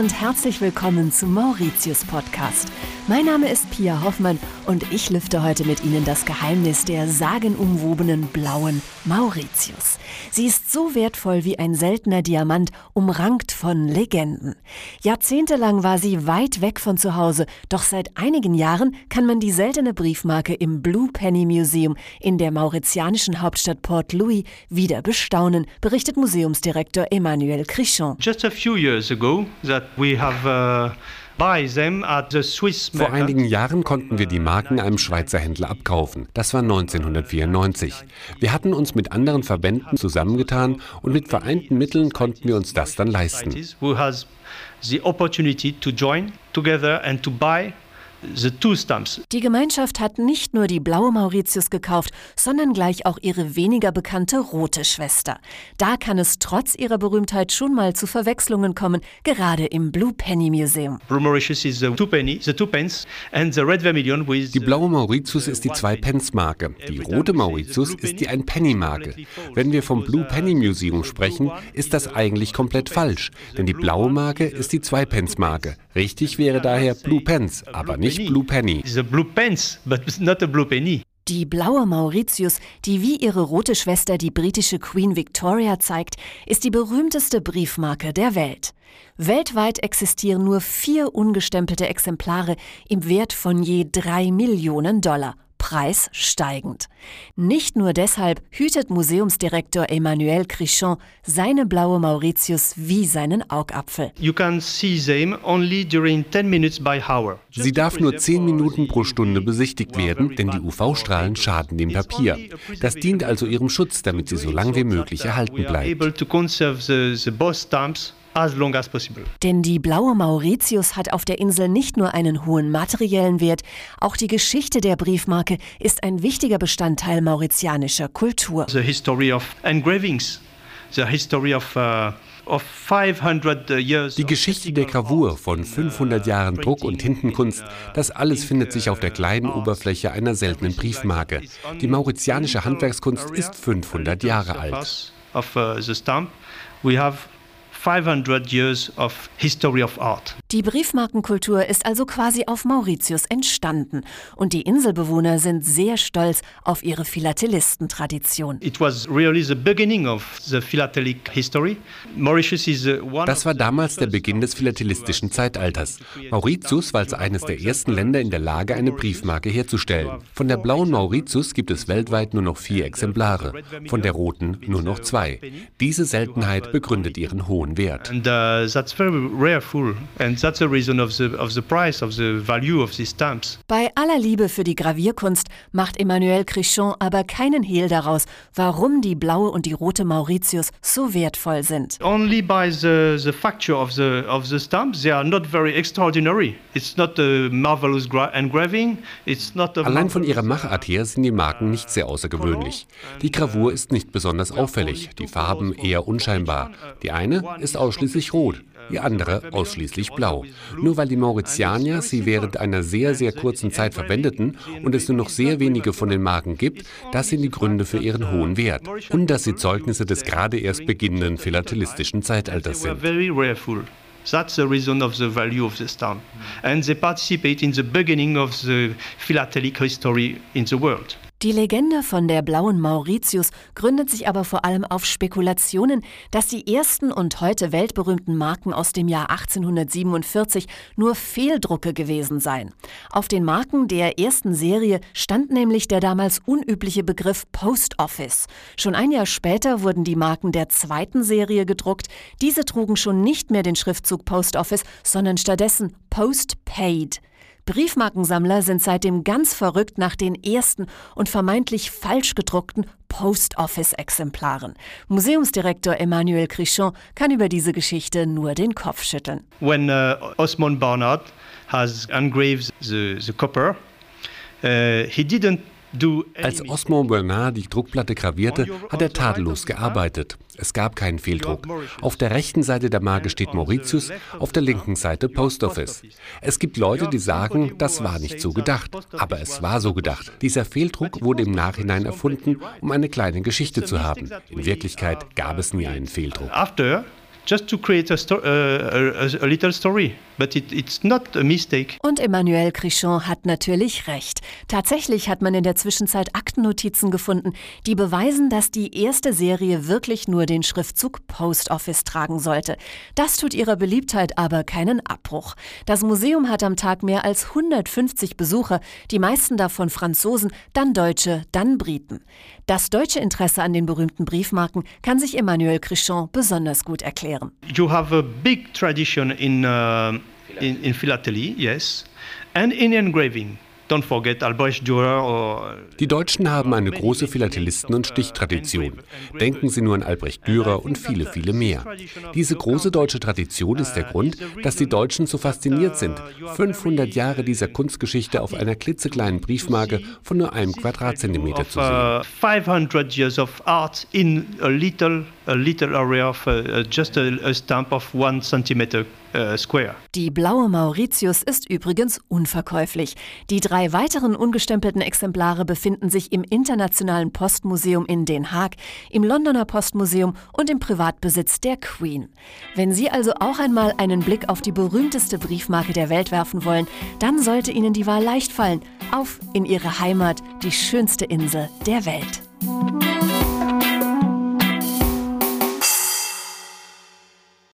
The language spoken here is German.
und herzlich willkommen zum Mauritius Podcast. Mein Name ist Pia Hoffmann und ich lüfte heute mit Ihnen das Geheimnis der sagenumwobenen blauen Mauritius. Sie ist so wertvoll wie ein seltener Diamant, umrankt von Legenden. Jahrzehntelang war sie weit weg von zu Hause, doch seit einigen Jahren kann man die seltene Briefmarke im Blue Penny Museum in der mauritianischen Hauptstadt Port Louis wieder bestaunen, berichtet Museumsdirektor Emmanuel Crichon. Just a few years ago that vor einigen Jahren konnten wir die Marken einem Schweizer Händler abkaufen. Das war 1994. Wir hatten uns mit anderen Verbänden zusammengetan und mit vereinten Mitteln konnten wir uns das dann leisten. Die Gemeinschaft hat nicht nur die blaue Mauritius gekauft, sondern gleich auch ihre weniger bekannte rote Schwester. Da kann es trotz ihrer Berühmtheit schon mal zu Verwechslungen kommen, gerade im Blue Penny Museum. Die blaue Mauritius ist die Zwei-Pence-Marke. Die rote Mauritius ist die Ein-Penny-Marke. Wenn wir vom Blue Penny Museum sprechen, ist das eigentlich komplett falsch, denn die blaue Marke ist die Zwei-Pence-Marke. Richtig wäre daher Blue Pence, aber nicht nicht Blue Penny. Blue Pence, but not a Blue Penny. Die blaue Mauritius, die wie ihre rote Schwester die britische Queen Victoria zeigt, ist die berühmteste Briefmarke der Welt. Weltweit existieren nur vier ungestempelte Exemplare im Wert von je drei Millionen Dollar. Preis steigend. Nicht nur deshalb hütet Museumsdirektor Emmanuel Crichon seine blaue Mauritius wie seinen Augapfel. Sie darf nur zehn Minuten pro Stunde besichtigt werden, denn die UV-Strahlen schaden dem Papier. Das dient also ihrem Schutz, damit sie so lange wie möglich erhalten bleibt as long as possible. Denn die blaue Mauritius hat auf der Insel nicht nur einen hohen materiellen Wert, auch die Geschichte der Briefmarke ist ein wichtiger Bestandteil mauritianischer Kultur. The history of engravings, the history of uh uh, die Geschichte der Gravur von 500 Jahren Druck- und Tintenkunst, das alles findet sich auf der kleinen Oberfläche einer seltenen Briefmarke. Die mauritianische Handwerkskunst ist 500 Jahre alt. 500 years of history of art. Die Briefmarkenkultur ist also quasi auf Mauritius entstanden und die Inselbewohner sind sehr stolz auf ihre Philatelistentradition. It was really the beginning of the philatelic history. Mauritius is uh, Das war damals der Beginn des philatelistischen Zeitalters. Mauritius war als eines der ersten Länder in der Lage, eine Briefmarke herzustellen. Von der blauen Mauritius gibt es weltweit nur noch vier Exemplare, von der roten nur noch zwei. Diese Seltenheit begründet ihren hohen hohen Wert. And uh, that's very rareful and that's the reason of the of the price of the value of these stamps. Bei aller Liebe für die Gravierkunst macht Emmanuel Crichon aber keinen Hehl daraus, warum die blaue und die rote Mauritius so wertvoll sind. Only by the the facture of the of the stamps they are not very extraordinary. It's not a marvelous engraving. It's not a Allein von ihrer Machart her sind die Marken nicht sehr außergewöhnlich. Die Gravur ist nicht besonders auffällig, die Farben eher unscheinbar. Die eine ist ausschließlich rot, die andere ausschließlich blau. Nur weil die Mauritianier sie während einer sehr, sehr kurzen Zeit verwendeten und es nur noch sehr wenige von den Marken gibt, das sind die Gründe für ihren hohen Wert. Und dass sie Zeugnisse des gerade erst beginnenden philatelistischen Zeitalters sind. That's the reason of the value of the stamp. And they participate in the beginning of the philatelic history in the world. Die Legende von der blauen Mauritius gründet sich aber vor allem auf Spekulationen, dass die ersten und heute weltberühmten Marken aus dem Jahr 1847 nur Fehldrucke gewesen seien. Auf den Marken der ersten Serie stand nämlich der damals unübliche Begriff Post Office. Schon ein Jahr später wurden die Marken der zweiten Serie gedruckt. Diese trugen schon nicht mehr den Schriftzug Post Office, sondern stattdessen Post Paid. Briefmarkensammler sind seitdem ganz verrückt nach den ersten und vermeintlich falsch gedruckten Post-Office-Exemplaren. Museumsdirektor Emmanuel Crichon kann über diese Geschichte nur den Kopf schütteln. When uh, Osmond Barnard has engraved the, the copper, uh, he didn't als Osmo Bernard die Druckplatte gravierte, hat er tadellos gearbeitet. Es gab keinen Fehldruck. Auf der rechten Seite der Marke steht Mauritius, auf der linken Seite Post Office. Es gibt Leute, die sagen, das war nicht so gedacht. Aber es war so gedacht. Dieser Fehldruck wurde im Nachhinein erfunden, um eine kleine Geschichte zu haben. In Wirklichkeit gab es nie einen Fehldruck. just to create a, sto uh, a, a little story. But it, it's not a mistake. Und Emmanuel Crichon hat natürlich recht. Tatsächlich hat man in der Zwischenzeit Aktennotizen gefunden, die beweisen, dass die erste Serie wirklich nur den Schriftzug Post Office tragen sollte. Das tut ihrer Beliebtheit aber keinen Abbruch. Das Museum hat am Tag mehr als 150 Besucher, die meisten davon Franzosen, dann Deutsche, dann Briten. Das deutsche Interesse an den berühmten Briefmarken kann sich Emmanuel Crichon besonders gut erklären. You have a big tradition in, uh, in, in philately, yes, and in engraving. Don't forget Albrecht Dürer or Die Deutschen haben eine große Philatelisten- und Stichtradition. Denken Sie nur an Albrecht Dürer und viele, viele mehr. Diese große deutsche Tradition ist der Grund, dass die Deutschen so fasziniert sind, 500 Jahre dieser Kunstgeschichte auf einer klitzekleinen Briefmarke von nur einem Quadratzentimeter zu sehen. 500 years of art in a little, a little area of uh, just a, a stamp of one centimeter uh, square. Die blaue Mauritius ist übrigens unverkäuflich. Die drei weiteren ungestempelten Exemplare befinden sich im Internationalen Postmuseum in Den Haag, im Londoner Postmuseum und im Privatbesitz der Queen. Wenn Sie also auch einmal einen Blick auf die berühmteste Briefmarke der Welt werfen wollen, dann sollte Ihnen die Wahl leicht fallen. Auf in Ihre Heimat, die schönste Insel der Welt.